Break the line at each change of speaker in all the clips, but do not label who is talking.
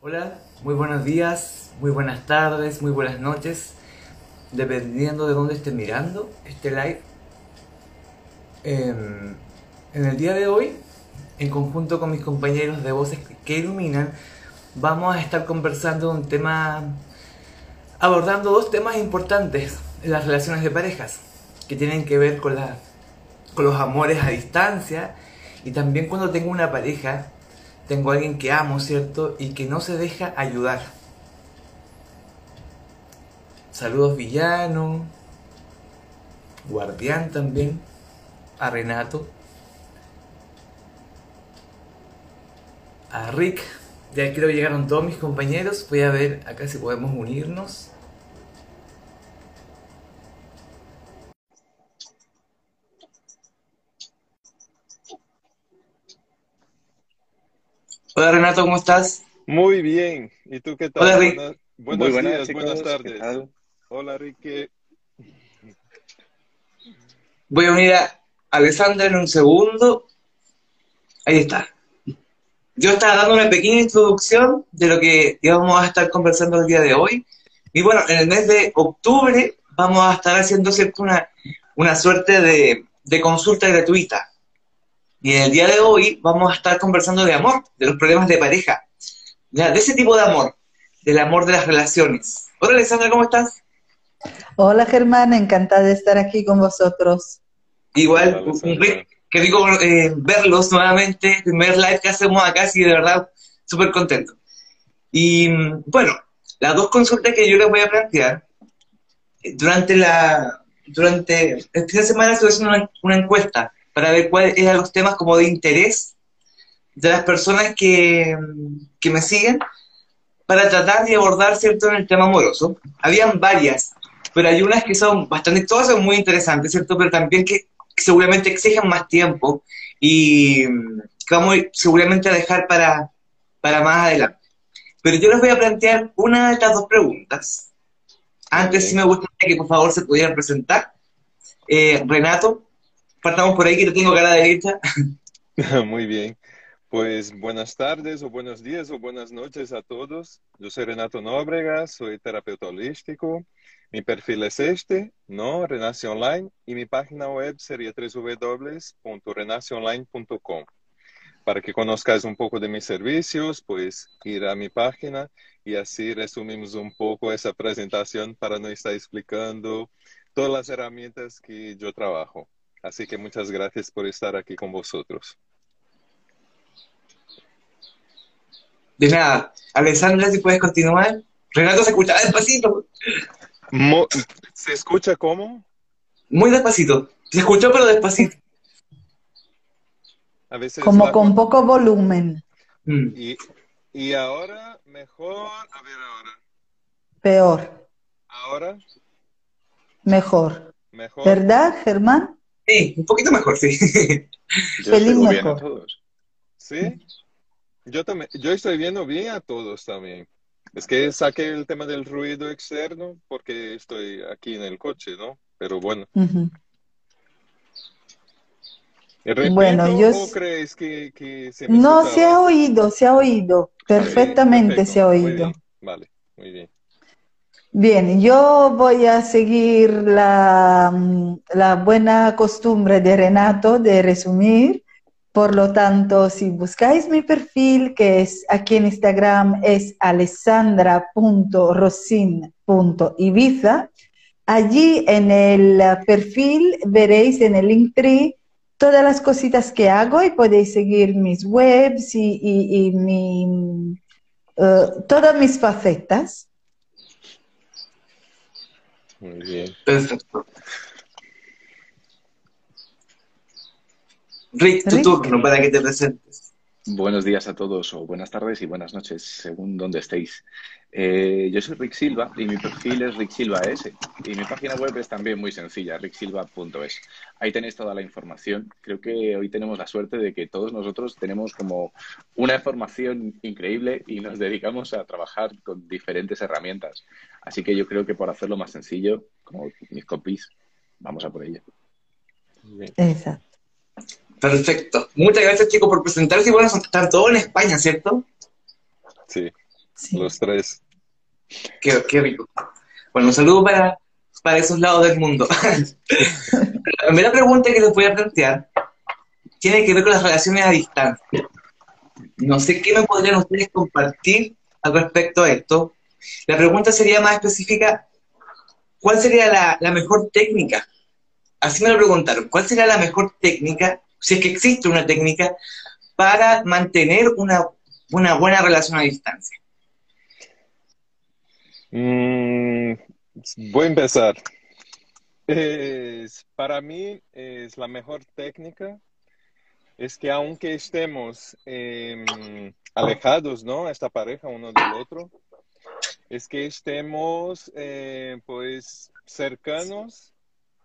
Hola, muy buenos días, muy buenas tardes, muy buenas noches, dependiendo de dónde esté mirando este live. Em, en el día de hoy, en conjunto con mis compañeros de voces que iluminan, vamos a estar conversando un tema, abordando dos temas importantes en las relaciones de parejas, que tienen que ver con, la, con los amores a distancia y también cuando tengo una pareja tengo a alguien que amo, ¿cierto? Y que no se deja ayudar. Saludos Villano, Guardián también, a Renato, a Rick. Ya creo que llegaron todos mis compañeros. Voy a ver acá si podemos unirnos. Hola Renato, ¿cómo estás?
Muy bien. ¿Y tú qué tal?
Hola Rick.
Buenos,
Muy
días,
chicos.
buenas
¿Qué
tardes.
tal?
Hola, Ricky.
Voy a unir a Alessandra en un segundo. Ahí está. Yo estaba dando una pequeña introducción de lo que íbamos a estar conversando el día de hoy. Y bueno, en el mes de octubre vamos a estar haciendo ¿cierto? Una, una suerte de, de consulta gratuita. Y en el día de hoy vamos a estar conversando de amor, de los problemas de pareja, ya, de ese tipo de amor, del amor de las relaciones. Hola Alessandra, ¿cómo estás?
Hola Germán, encantada de estar aquí con vosotros.
Igual,
Hola,
rico eh, verlos nuevamente, primer live que hacemos acá, sí, de verdad, súper contento. Y bueno, las dos consultas que yo les voy a plantear, eh, durante la durante de semana estuve haciendo una, una encuesta para ver cuáles eran los temas como de interés de las personas que, que me siguen para tratar de abordar, ¿cierto?, en el tema amoroso. Habían varias, pero hay unas que son bastante, todas son muy interesantes, ¿cierto?, pero también que seguramente exigen más tiempo y que vamos seguramente a dejar para, para más adelante. Pero yo les voy a plantear una de estas dos preguntas. Antes sí me gustaría que por favor se pudieran presentar. Eh, Renato, partamos por ahí que te tengo cara derecha.
Muy bien. Pues buenas tardes o buenos días o buenas noches a todos. Yo soy Renato Nóbrega, soy terapeuta holístico. Mi perfil es este, ¿no? Renace Online. Y mi página web sería www.renaceonline.com. Para que conozcáis un poco de mis servicios, pues ir a mi página y así resumimos un poco esa presentación para no estar explicando todas las herramientas que yo trabajo. Así que muchas gracias por estar aquí con vosotros.
De nada. Alessandra, si puedes continuar. Renato se escucha despacito,
Mo- ¿Se escucha cómo?
muy despacito. Se escuchó, pero despacito.
A veces
Como
la-
con poco volumen,
Mm.
Y, y ahora mejor, a ver ahora.
peor,
Ahora
mejor.
mejor.
¿Verdad, Germán?
Sí, un poquito mejor, sí.
Yo
Feliz
estoy bien a todos.
¿Sí? Yo también, yo estoy viendo bien a todos también. Es que saqué el tema del ruido externo porque estoy aquí en el coche, ¿no? Pero bueno.
Ujú.
¿Repito
Bueno, yo
o crees que, que se me
No,
escuchaba?
se ha oído, se ha oído. Perfectamente se ha
muy
oído.
bien, Vale, muy bien.
Bien, yo voy a seguir la, mm, la buena costumbre de Renato de resumir. Por lo tanto, si buscáis mi perfil, que es aquí en Instagram, es alessandra.rosin.ibiza. Allí en el perfil veréis en el Linktree todas las cositas que hago y podéis seguir mis webs y mi, eh, todas mis facetas.
Muy bien.
Perfecto. Rick, tu turno para que te presentes.
Buenos días a todos, o buenas tardes y buenas noches, según donde estéis. Eh, yo soy Rick Silva y mi perfil es Rick Silva S. Y mi página web es también muy sencilla, ricksilva.es. Ahí tenéis toda la información. Creo que hoy tenemos la suerte de que todos nosotros tenemos como una formación increíble y nos dedicamos a trabajar con diferentes herramientas. Así que yo creo que por hacerlo más sencillo, como mis compis, vamos a por ello.
Exacto.
Perfecto. Muchas gracias, chicos, por presentarse. Y bueno, son- están todos en España, ¿cierto?
Sí. los tres.
Qué, qué, rico. Bueno, un saludo para, para esos lados del mundo. la primera pregunta que les voy a plantear tiene que ver con las relaciones a distancia. No sé qué me podrían ustedes compartir al respecto a esto. La pregunta sería más específica, ¿cuál sería la, la mejor técnica? Así me lo preguntaron, ¿cuál sería la mejor técnica, si es que existe una técnica, para mantener una, una buena relación a distancia?
Mm, voy a empezar. para mí es la mejor técnica es que aunque estemos em, alejados, ¿no? Esta pareja uno del otro, es que estemos eh, pues cercanos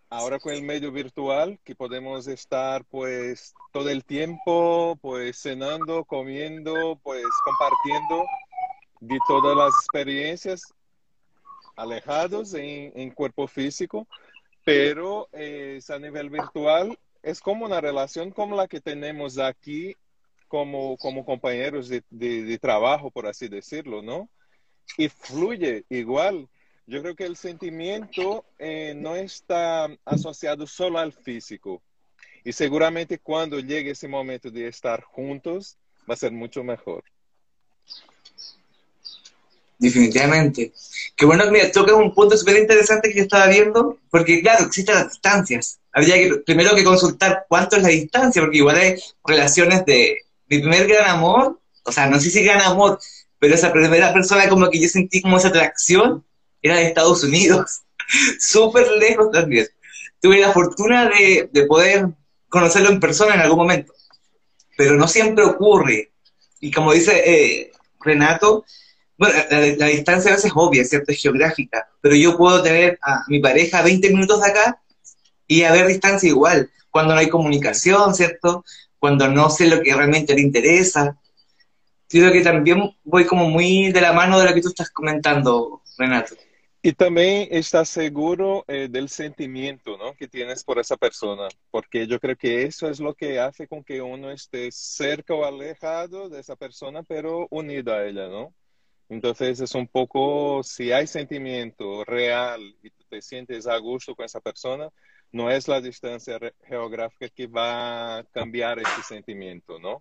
ahora con el medio virtual que podemos estar pues todo el tiempo pues cenando, comiendo, pues compartiendo de todas las experiencias alejados en, cuerpo físico, pero es a nivel virtual es como una relación como la que tenemos aquí como, como compañeros de, de, trabajo, por así decirlo, ¿no? Y fluye igual. Yo creo que el sentimiento eh, no está asociado solo al físico. Y seguramente cuando llegue ese momento de estar juntos, va a ser mucho mejor.
Definitivamente. Qué bueno, mira, toca un punto súper interesante que yo estaba viendo, porque claro, existen las distancias. Habría que primero que consultar cuánto es la distancia, porque igual hay relaciones de mi primer gran amor, o sea, no sé si gran amor, pero esa primera persona como que yo sentí como esa atracción era de Estados Unidos, súper lejos también. Tuve la fortuna de, de poder conocerlo en persona en algún momento, pero no siempre ocurre. Y como dice eh, Renato, bueno, la, distancia a veces es obvia, ¿cierto? Es geográfica, pero yo puedo tener a mi pareja a 20 minutos de acá y haber distancia igual, cuando no hay comunicación, ¿cierto? Cuando no sé lo que realmente le interesa. Creo que también voy como muy de la mano de lo que tú estás comentando, Renato.
Y también estás seguro eh, del sentimiento ¿no? que tienes por esa persona, porque yo creo que eso es lo que hace con que uno esté cerca o alejado de esa persona, pero unido a ella, ¿no? Entonces es un poco, si hay sentimiento real y te sientes a gusto con esa persona, no es la distancia geográfica que va a cambiar ese sentimiento, ¿no?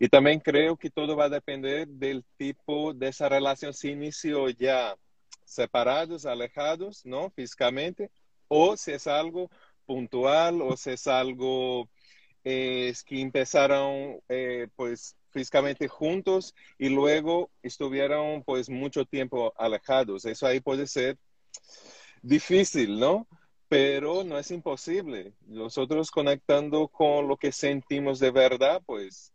Y también creo que todo va a depender del tipo de esa relación. Si inició ya separados, alejados, ¿no? Físicamente, o si es algo puntual, o si es algo eh, que empezaron, eh, pues, físicamente juntos y luego estuvieron pues mucho tiempo alejados. Eso ahí puede ser difícil, ¿no? Pero no es imposible. Nosotros conectando con lo que sentimos de verdad, pues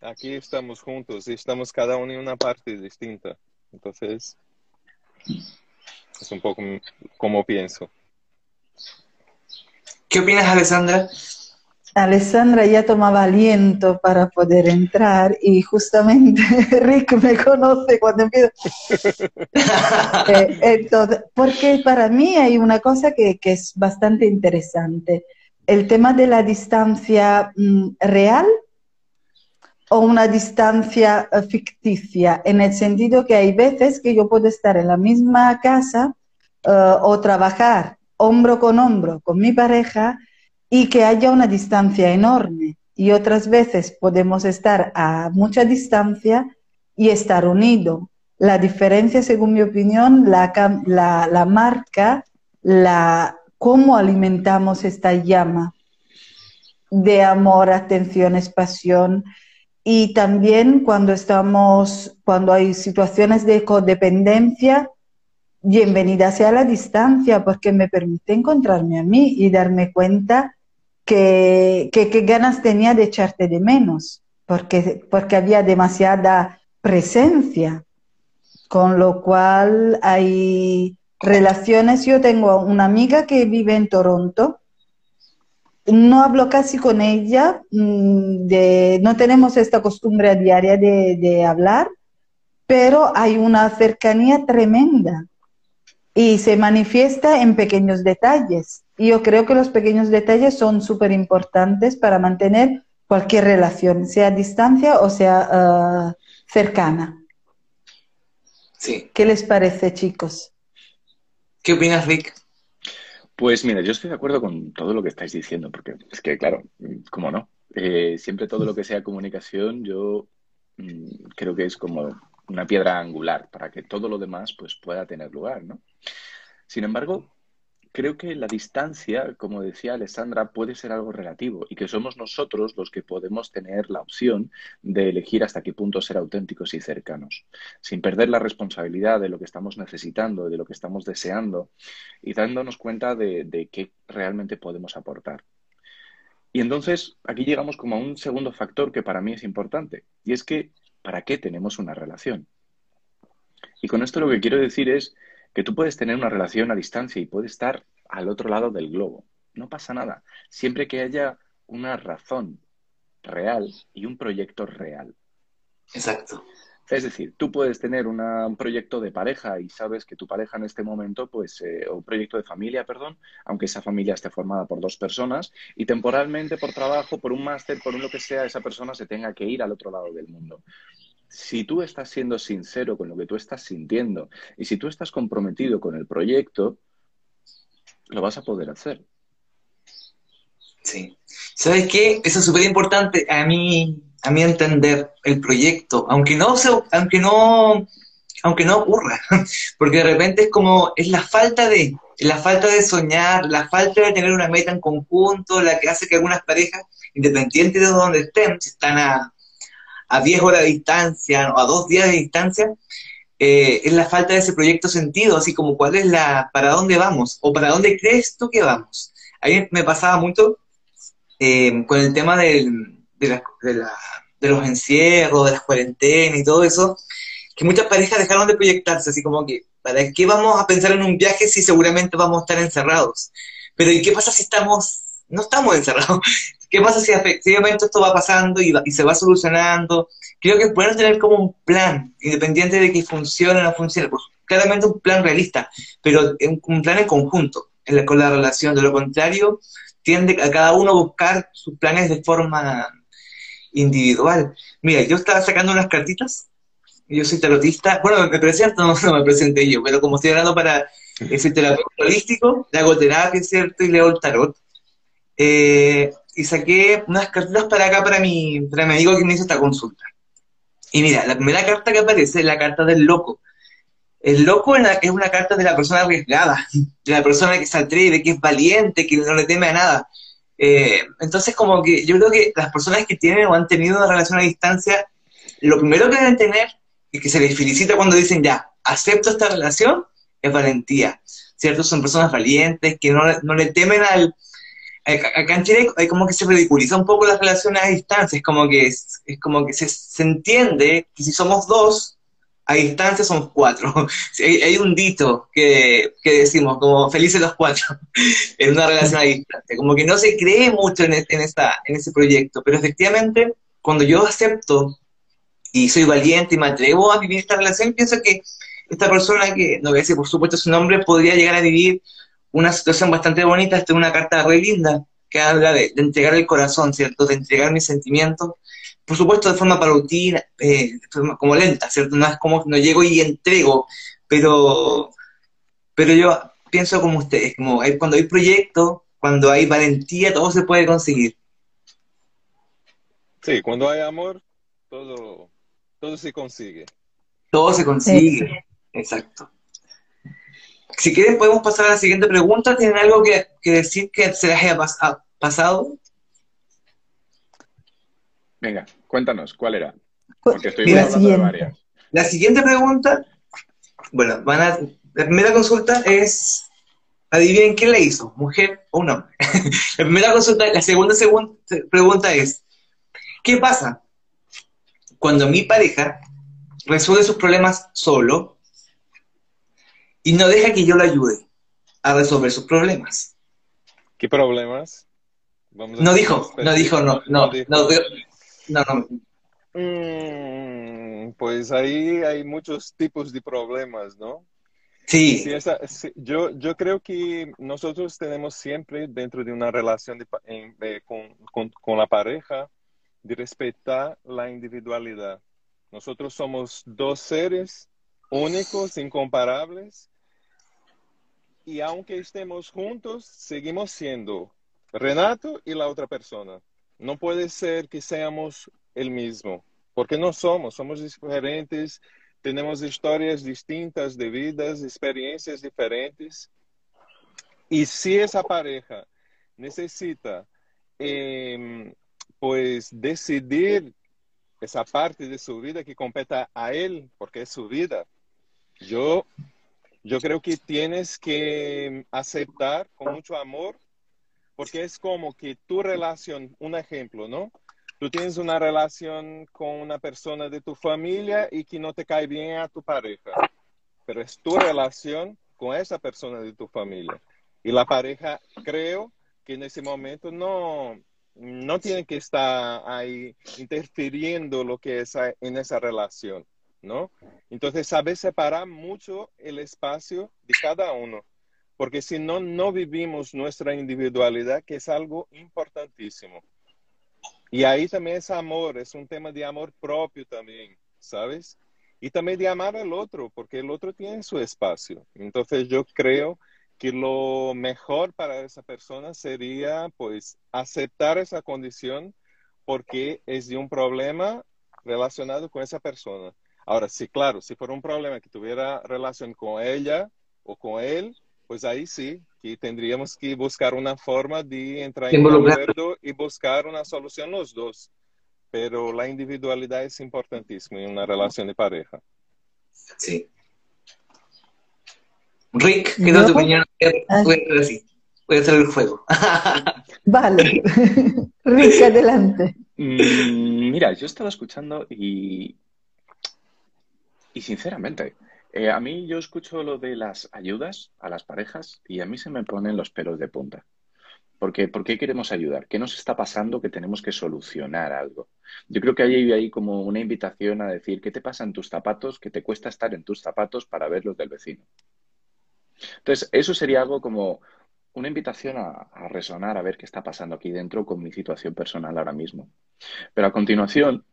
aquí estamos juntos y estamos cada uno en una parte distinta. Entonces, es un poco como pienso.
¿Qué opinas, Alessandra?
Alessandra ya tomaba aliento para poder entrar y justamente Rick me conoce cuando empiezo. Eh, entonces, porque para mí hay una cosa que, que, es bastante interesante. El tema de la distancia mm, real o una distancia eh, ficticia, en el sentido que hay veces que yo puedo estar en la misma casa eh, o trabajar hombro con hombro con mi pareja y que haya una distancia enorme. Y otras veces podemos estar a mucha distancia y estar unido. La diferencia, según mi opinión, la, la, marca la, cómo alimentamos esta llama de amor, atención, pasión. Y también cuando estamos, cuando hay situaciones de codependencia, bienvenida sea la distancia porque me permite encontrarme a mí y darme cuenta que, ganas tenía de echarte de menos, porque, porque había demasiada presencia, con lo cual hay relaciones. Yo tengo una amiga que vive en Toronto, no hablo casi con ella, mm, de, no tenemos esta costumbre diaria de, de hablar, pero hay una cercanía tremenda y se manifiesta en pequeños detalles. Y yo creo que los pequeños detalles son súper importantes para mantener cualquier relación, sea a distancia o sea ah, cercana.
Sí.
¿Qué les parece, chicos?
¿Qué opinas, Rick?
Pues mira, yo estoy de acuerdo con todo lo que estáis diciendo, porque es que, claro, ¿cómo no? Eh, siempre todo lo que sea comunicación, yo mm, creo que es como una piedra angular para que todo lo demás pues, pueda tener lugar, ¿no? Sin embargo, creo que la distancia, como decía Alessandra, puede ser algo relativo y que somos nosotros los que podemos tener la opción de elegir hasta qué punto ser auténticos y cercanos, sin perder la responsabilidad de lo que estamos necesitando, de lo que estamos deseando y dándonos cuenta de, qué realmente podemos aportar. Y entonces aquí llegamos como a un segundo factor que para mí es importante, y es que ¿para qué tenemos una relación? Y con esto lo que quiero decir es que tú puedes tener una relación a distancia y puedes estar al otro lado del globo. No pasa nada, siempre que haya una razón real y un proyecto real.
Exacto.
Es decir, tú puedes tener una, un proyecto de pareja y sabes que tu pareja en este momento, pues, eh, o un proyecto de familia, perdón, aunque esa familia esté formada por dos personas y temporalmente por trabajo, por un máster, por un lo que sea, esa persona se tenga que ir al otro lado del mundo. Si tú estás siendo sincero con lo que tú estás sintiendo y si tú estás comprometido con el proyecto, lo vas a poder hacer.
Sí. ¿Sabes qué? Eso es súper importante. A mí, a mí entender el proyecto, aunque no se, aunque no, aunque no ocurra, porque de repente es como, es la falta de, la falta de soñar, la falta de tener una meta en conjunto, la que hace que algunas parejas, independientes de donde estén, si están a, a 10 horas de distancia o a dos días de distancia, eh, es la falta de ese proyecto sentido, así como cuál es la, para dónde vamos o para dónde crees tú que vamos. A mí me pasaba mucho eh, con el tema del, de, de, la, de, los encierros, de las cuarentenas y todo eso, que muchas parejas dejaron de proyectarse, así como que, ¿para qué vamos a pensar en un viaje si seguramente vamos a estar encerrados? Pero ¿y qué pasa si estamos, no estamos encerrados? ¿Qué pasa si efectivamente esto va pasando y, va, y se va solucionando? Creo que es bueno tener como un plan, independiente de que funcione o no funcione, pues claramente un plan realista, pero un, plan en conjunto en la, con la relación. De lo contrario, tiende a cada uno buscar sus planes de forma individual. Mira, yo estaba sacando unas cartitas, yo soy tarotista, bueno, me presento, no, no me presenté yo, pero como estoy hablando para, soy terapeuta holístico, le hago terapia, ¿cierto? Y leo el tarot. Eh, y saqué unas cartitas para acá, para mi, para mi amigo que me hizo esta consulta. Y mira, la primera carta que aparece es la carta del loco. El loco es una carta de la persona arriesgada, de la persona que se atreve, que es valiente, que no le teme a nada. Eh, entonces, como que yo creo que las personas que tienen o han tenido una relación a distancia, lo primero que deben tener y que se les felicita cuando dicen ya, acepto esta relación, es valentía. ¿Cierto? Son personas valientes que no, no le temen al, acá en Chile hay como que se ridiculiza un poco las relaciones a distancia, es como que, es, como que se, se, entiende que si somos dos, a distancia somos cuatro. hay, hay, un dito que, que, decimos, como felices los cuatro, en una relación a distancia, como que no se cree mucho en, en, esa, en ese proyecto, pero efectivamente, cuando yo acepto y soy valiente y me atrevo a vivir esta relación, pienso que esta persona, que no voy a decir por supuesto su nombre, podría llegar a vivir una situación bastante bonita, esta es una carta re linda que habla de, de, entregar el corazón, ¿cierto? De entregar mis sentimientos, por supuesto de forma paulatina, eh, de forma como lenta, ¿cierto? No es como no llego y entrego, pero, pero yo pienso como ustedes, como hay, cuando hay proyecto, cuando hay valentía, todo se puede conseguir.
Sí, cuando hay amor, todo, todo se consigue.
Todo se consigue, sí. exacto. Si quieren podemos pasar a la siguiente pregunta. ¿Tienen algo que, que decir que se les haya pas pasado?
Venga, cuéntanos, ¿cuál era?
Porque estoy la hablando de varias. La siguiente pregunta, bueno, van a, la primera consulta es, adivinen quién la hizo, mujer o un hombre. la primera consulta, la segunda, segunda pregunta es, ¿qué pasa cuando mi pareja resuelve sus problemas solo y no deja que yo lo ayude a resolver sus problemas.
¿Qué problemas?
Vamos no dijo, no dijo, no, no, no, no, no.
Mm, pues ahí hay muchos tipos de problemas, ¿no?
Sí.
sí, esa, yo, yo creo que nosotros tenemos siempre dentro de una relación de, de, con, con, con la pareja de respetar la individualidad. Nosotros somos dos seres únicos, incomparables. Y aunque estemos juntos, seguimos siendo Renato y la otra persona. No puede ser que seamos el mismo, porque no somos, somos diferentes, tenemos historias distintas de vidas, experiencias diferentes. Y si esa pareja necesita, em, pues, decidir esa parte de su vida que compete a él, porque es su vida, yo, yo creo que tienes que aceptar con mucho amor, porque es como que tu relación, un ejemplo, ¿no? Tú tienes una relación con una persona de tu familia y que no te cae bien a tu pareja, pero es tu relación con esa persona de tu familia. Y la pareja, creo que en ese momento no, no tiene que estar ahí interfiriendo lo que es en esa relación. ¿No? Entonces, saber separar mucho el espacio de cada uno, porque si no, no vivimos nuestra individualidad, que es algo importantísimo. Y ahí también es amor, es un tema de amor propio también, ¿sabes? Y también de amar al otro, porque el otro tiene su espacio. Entonces, yo creo que lo mejor para esa persona sería, pues, aceptar esa condición porque es de un problema relacionado con esa persona Ahora, sí, claro, si fuera un problema que tuviera relación con ella o con él, pues ahí sí, que tendríamos que buscar una forma de entrar en acuerdo y buscar una solución los dos. Pero la individualidad es importantísima en una relación de pareja.
Sí. Rick, ¿qué tal tu opinión? Voy a hacer el juego.
vale. Rick, adelante.
Mm, mira, yo estaba escuchando y y sinceramente, eh, a mí yo escucho lo de las ayudas a las parejas y a mí se me ponen los pelos de punta. Porque, ¿Por qué queremos ayudar? ¿Qué nos está pasando que tenemos que solucionar algo? Yo creo que hay ahí como una invitación a decir, ¿qué te pasa en tus zapatos? que te cuesta estar en tus zapatos para ver los del vecino? Entonces, eso sería algo como una invitación a, a resonar, a ver qué está pasando aquí dentro con mi situación personal ahora mismo. Pero a continuación,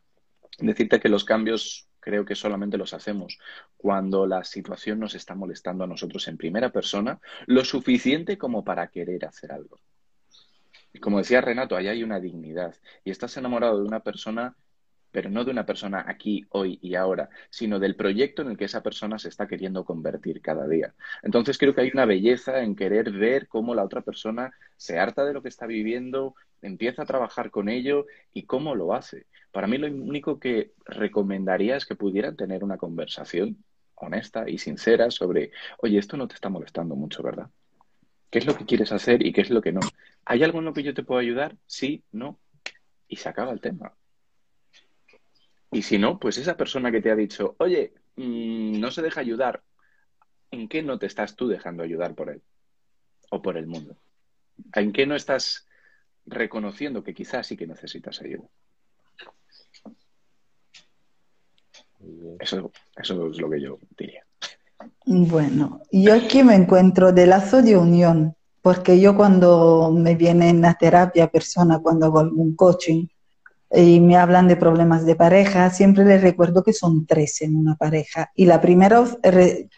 decirte que los cambios creo que solamente los hacemos cuando la situación nos está molestando a nosotros en primera persona, lo suficiente como para querer hacer algo. Y como decía Renato, ahí hay una dignidad. Y estás enamorado de una persona, pero no de una persona aquí, hoy y ahora, sino del proyecto en el que esa persona se está queriendo convertir cada día. Entonces creo que hay una belleza en querer ver cómo la otra persona se harta de lo que está viviendo, empieza a trabajar con ello y cómo lo hace. Para mí lo único que recomendaría es que pudieran tener una conversación honesta y sincera sobre, oye, esto no te está molestando mucho, ¿verdad? ¿Qué es lo que quieres hacer y qué es lo que no? ¿Hay algo en lo que yo te puedo ayudar? Sí, no. Y se acaba el tema. Y si no, pues esa persona que te ha dicho, oye, mm, no se deja ayudar, ¿en qué no te estás tú dejando ayudar por él? O por el mundo. ¿En qué no estás reconociendo que quizás sí que necesitas ayuda? Eso, eso es lo que yo diría.
Bueno, yo aquí me encuentro de lazo de unión, porque yo cuando me vienen a terapia persona, cuando hago algún coaching y me hablan de problemas de pareja, siempre les recuerdo que son tres en una pareja. Y la primera, o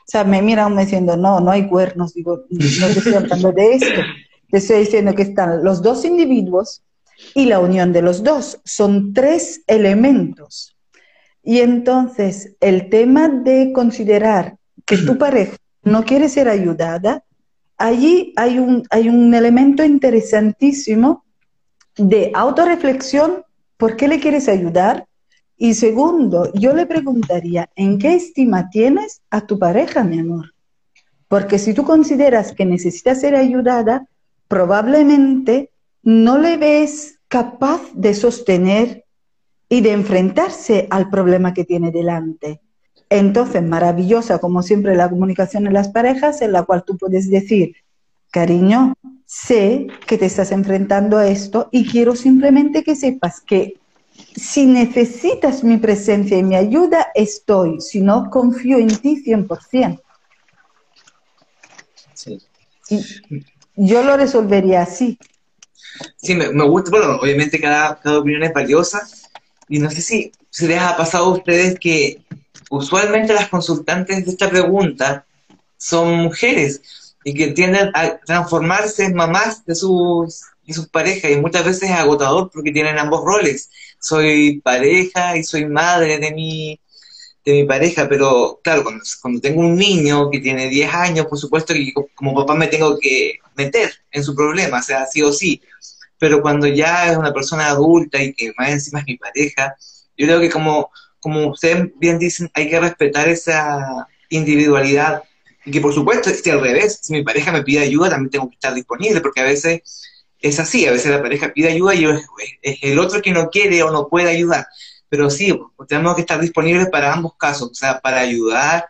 sea, me miran diciendo, no, no hay cuernos, digo, no te estoy hablando de esto, te estoy diciendo que están los dos individuos y la unión de los dos. Son tres elementos y entonces el tema de considerar que tu pareja no quiere ser ayudada, allí hay un, hay un elemento interesantísimo de autorreflexión, ¿por qué le quieres ayudar? Y segundo, yo le preguntaría, ¿en qué estima tienes a tu pareja, mi amor? Porque si tú consideras que necesita ser ayudada, probablemente no le ves capaz de sostener y de enfrentarse al problema que tiene delante. Entonces, maravillosa como siempre la comunicación en las parejas, en la cual tú puedes decir, cariño, sé que te estás enfrentando a esto y quiero simplemente que sepas que si necesitas mi presencia y mi ayuda, estoy, si no, confío en ti 100%. Sí. Yo lo resolvería así.
Sí, me, gusta, bueno, obviamente cada, cada opinión es valiosa, y no sé si se les ha pasado a ustedes que usualmente las consultantes de esta pregunta son mujeres y que tienden a transformarse en mamás de sus, de sus parejas y muchas veces es agotador porque tienen ambos roles. Soy pareja y soy madre de mi, de mi pareja, pero claro, cuando, tengo un niño que tiene 10 años, por supuesto que como papá me tengo que meter en su problema, o sea, sí o sí. Pero cuando ya es una persona adulta y que más encima es mi pareja, yo creo que como, como ustedes bien dicen, hay que respetar esa individualidad y que por supuesto, si al revés, si mi pareja me pide ayuda, también tengo que estar disponible, porque a veces es así, a veces la pareja pide ayuda y es el otro que no quiere o no puede ayudar. Pero sí, tenemos que estar disponibles para ambos casos, o sea, para ayudar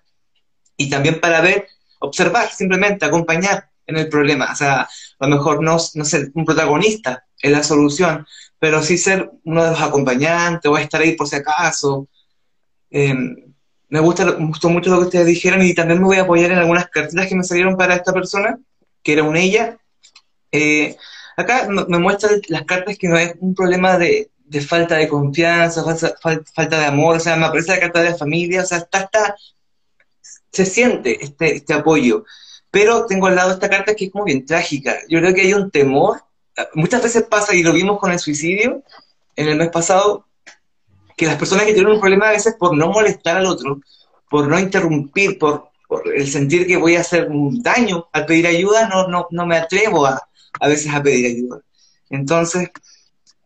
y también para ver, observar, simplemente acompañar en el problema. O sea, a lo mejor no, no ser un protagonista en la solución, pero sí ser uno de los acompañantes o estar ahí por si acaso. Em, me, gusta, me gustó mucho lo que ustedes dijeron y también me voy a apoyar en algunas cartitas que me salieron para esta persona, que era un ella. Eh, acá me muestra las cartas que no es un problema de, de falta de confianza, falta, de amor, o sea, me aparece la carta de la familia, o sea, está, está, se siente este, este apoyo. Pero tengo al lado esta carta que es como bien trágica. Yo creo que hay un temor, muchas veces pasa, y lo vimos con el suicidio en el mes pasado, que las personas que tienen un problema a veces por no molestar al otro, por no interrumpir, por, el sentir que voy a hacer un daño al pedir ayuda, no, no, no me atrevo a, a veces a pedir ayuda. Entonces,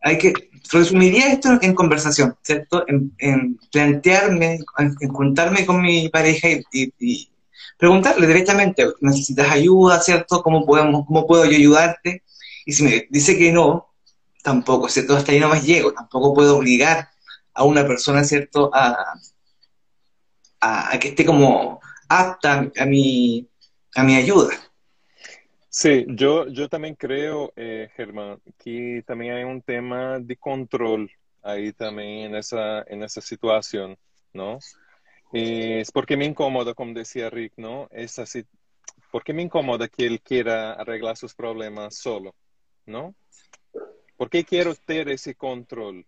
hay que, resumiría esto en conversación, ¿cierto? En, plantearme, en, juntarme con mi pareja y, preguntarle directamente, ¿necesitas ayuda, cierto? ¿Cómo, podemos, ¿Cómo puedo yo ayudarte? Y si me dice que no, tampoco, ¿cierto? Hasta ahí no más llego, tampoco puedo obligar a una persona, ¿cierto? A, a, que esté como apta a mi, a mi ayuda.
Sí, yo, yo también creo, eh, Germán, que también hay un tema de control ahí también en esa, en esa situación, ¿no? es porque me incomoda, como decía Rick, ¿no? Es así, porque me incomoda que él quiera arreglar sus problemas solo, ¿no? Porque quiero tener ese control.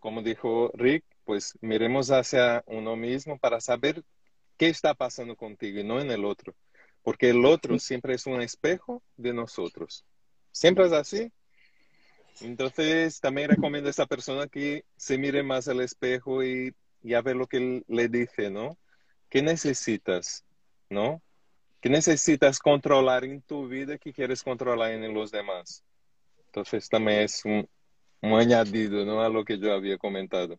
Como dijo Rick, pues miremos hacia uno mismo para saber qué está pasando contigo y no en el otro porque el otro siempre es un espejo de nosotros. Siempre es así. Entonces, también recomiendo a esa persona que se mire más al espejo y, ya ve lo que le dice, ¿no? ¿Qué necesitas? ¿No? ¿Qué necesitas controlar en tu vida que quieres controlar en los demás? Entonces, también es un, añadido, ¿no? A lo que yo había comentado.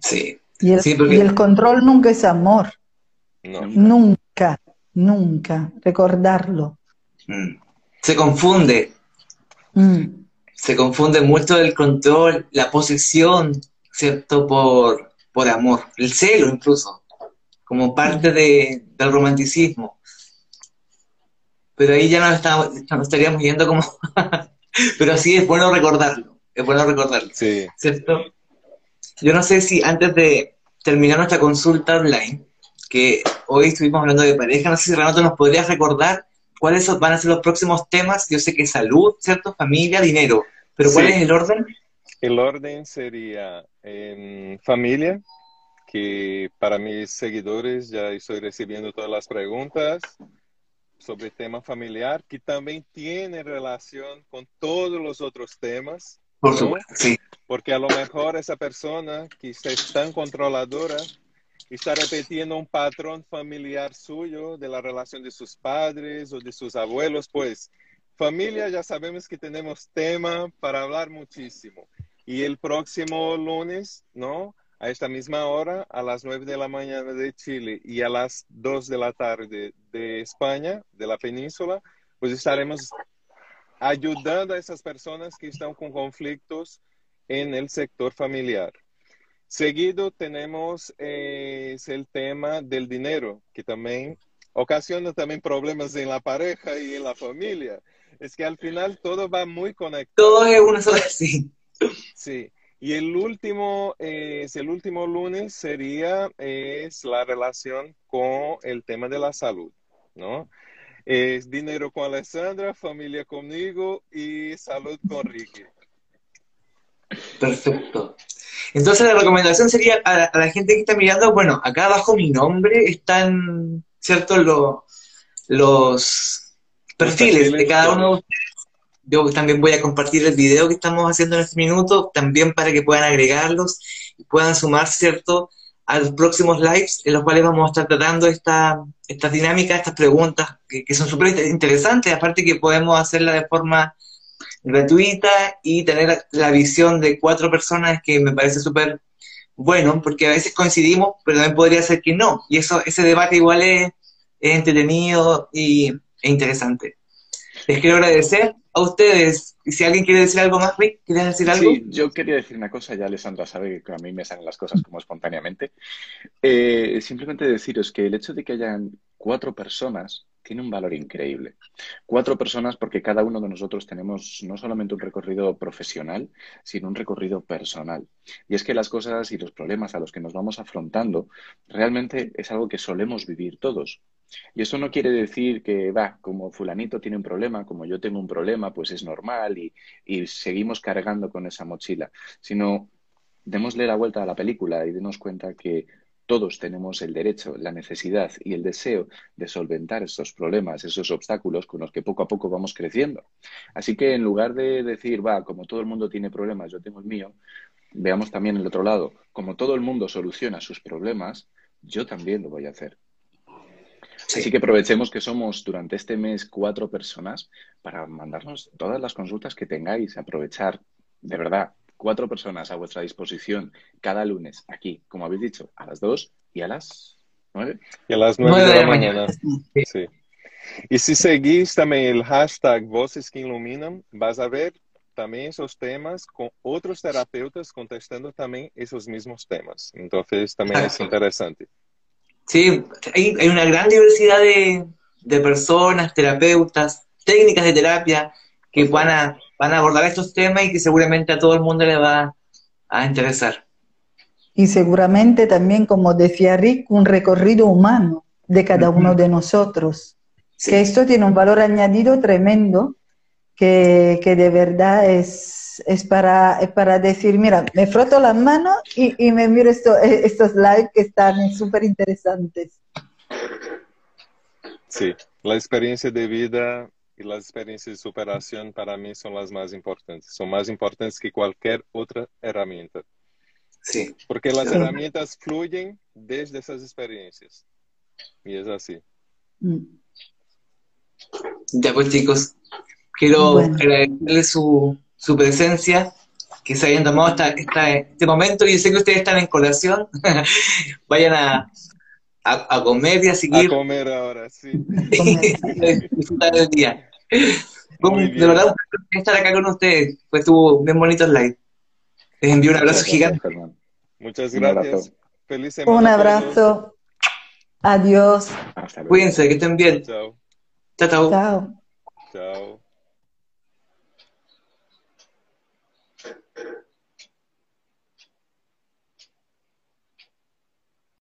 Sí.
Y el, y el control nunca es amor. No. Nunca nunca, recordarlo.
Mm. Se confunde.
Mm.
Se confunde mucho el control, la posesión, ¿cierto? Por, por amor, el celo incluso, como parte de, del romanticismo. Pero ahí ya no, estamos, no estaríamos yendo como... Pero sí es bueno recordarlo, es bueno recordarlo,
sí.
¿cierto? Yo no sé si antes de terminar nuestra consulta online, que hoy estuvimos hablando de pareja. No sé si Renato nos podrías recordar cuáles van a ser los próximos temas. Yo sé que salud, ¿cierto? Familia, dinero. Pero ¿cuál es el orden?
El orden sería en familia, que para mis seguidores ya estoy recibiendo todas las preguntas sobre el tema familiar, que también tiene relación con todos los otros temas.
Por supuesto, sí.
Porque a lo mejor esa persona que está tan controladora está repitiendo un patrón familiar suyo de la relación de sus padres o de sus abuelos, pues familia ya sabemos que tenemos tema para hablar muchísimo. Y el próximo lunes, ¿no? A esta misma hora, a las 9 de la mañana de Chile y a las 2 de la tarde de España, de la península, pues estaremos ayudando a esas personas que están con conflictos en el sector familiar. Seguido tenemos eh, el tema del dinero, que también ocasiona también problemas en la pareja y en la familia. Es que al final todo va muy conectado.
Todo es una sola, sí.
Sí. Y el último, eh, el último lunes sería es la relación con el tema de la salud, ¿no? Es dinero con Alessandra, familia conmigo y salud con Ricky.
Perfecto. Entonces la recomendación sería a, la gente que está mirando, bueno, acá abajo mi nombre están, ¿cierto? los perfiles de cada uno de ustedes. Yo también voy a compartir el video que estamos haciendo en este minuto, también para que puedan agregarlos y puedan sumar, ¿cierto? a los próximos lives en los cuales vamos a estar tratando esta, estas dinámicas, estas preguntas que, son súper interesantes, aparte que podemos hacerla de forma gratuita y tener la visión de cuatro personas que me parece súper bueno, porque a veces coincidimos, pero también podría ser que no, y eso ese debate igual es, entretenido y, e interesante. Les quiero agradecer a ustedes. Y si alguien quiere decir algo más, Rick, ¿quieres decir algo?
Sí, yo quería decir una cosa, ya Alessandra sabe que a mí me salen las cosas como espontáneamente. Eh, simplemente deciros que el hecho de que hayan cuatro personas tiene un valor increíble. Cuatro personas porque cada uno de nosotros tenemos no solamente un recorrido profesional, sino un recorrido personal. Y es que las cosas y los problemas a los que nos vamos afrontando realmente es algo que solemos vivir todos. Y eso no quiere decir que, va, como fulanito tiene un problema, como yo tengo un problema, pues es normal y, y seguimos cargando con esa mochila, sino démosle la vuelta a la película y denos cuenta que todos tenemos el derecho, la necesidad y el deseo de solventar esos problemas, esos obstáculos con los que poco a poco vamos creciendo. Así que en lugar de decir, va, como todo el mundo tiene problemas, yo tengo el mío, veamos también el otro lado, como todo el mundo soluciona sus problemas, yo también lo voy a hacer. Así que aprovechemos que somos durante este mes cuatro personas para mandarnos todas las consultas que tengáis, aprovechar, de verdad, cuatro personas a vuestra disposición cada lunes aquí, como habéis dicho, a las dos y a las nueve.
Y a las nueve, de, la, mañana. Sí. Y si seguís también el hashtag Voces que Iluminan, vas a ver también esos temas con otros terapeutas contestando también esos mismos temas. Entonces también es interesante.
Sí, hay, una gran diversidad de, personas, terapeutas, técnicas de terapia que van a, van a abordar estos temas y que seguramente a todo el mundo le va a interesar.
Y seguramente también, como decía Rick, un recorrido humano de cada uno de nosotros. Que esto tiene un valor añadido tremendo, que, que de verdad es es, para, para decir, mira, me froto las manos y, me miro esto, eh, estos live que están súper interesantes.
Sí, la experiencia de vida y las experiencias de superación para mí son las más importantes. Son más importantes que cualquier otra herramienta.
Sí.
Porque las herramientas fluyen desde esas experiencias. Y es así. Mm.
Ya pues chicos, quiero agradecerles su, su presencia, que se hayan tomado este momento. y sé que ustedes están en colación. Vayan a, a, comer y a seguir.
A comer ahora, sí.
disfrutar del día. De verdad, estar acá con ustedes. Pues estuvo bien bonito el live. Les envío un abrazo gigante.
Muchas gracias.
Feliz semana. Un abrazo. Adiós.
Cuídense, que estén bien.
Chao.
Chao, chao.
Chao.
Chao.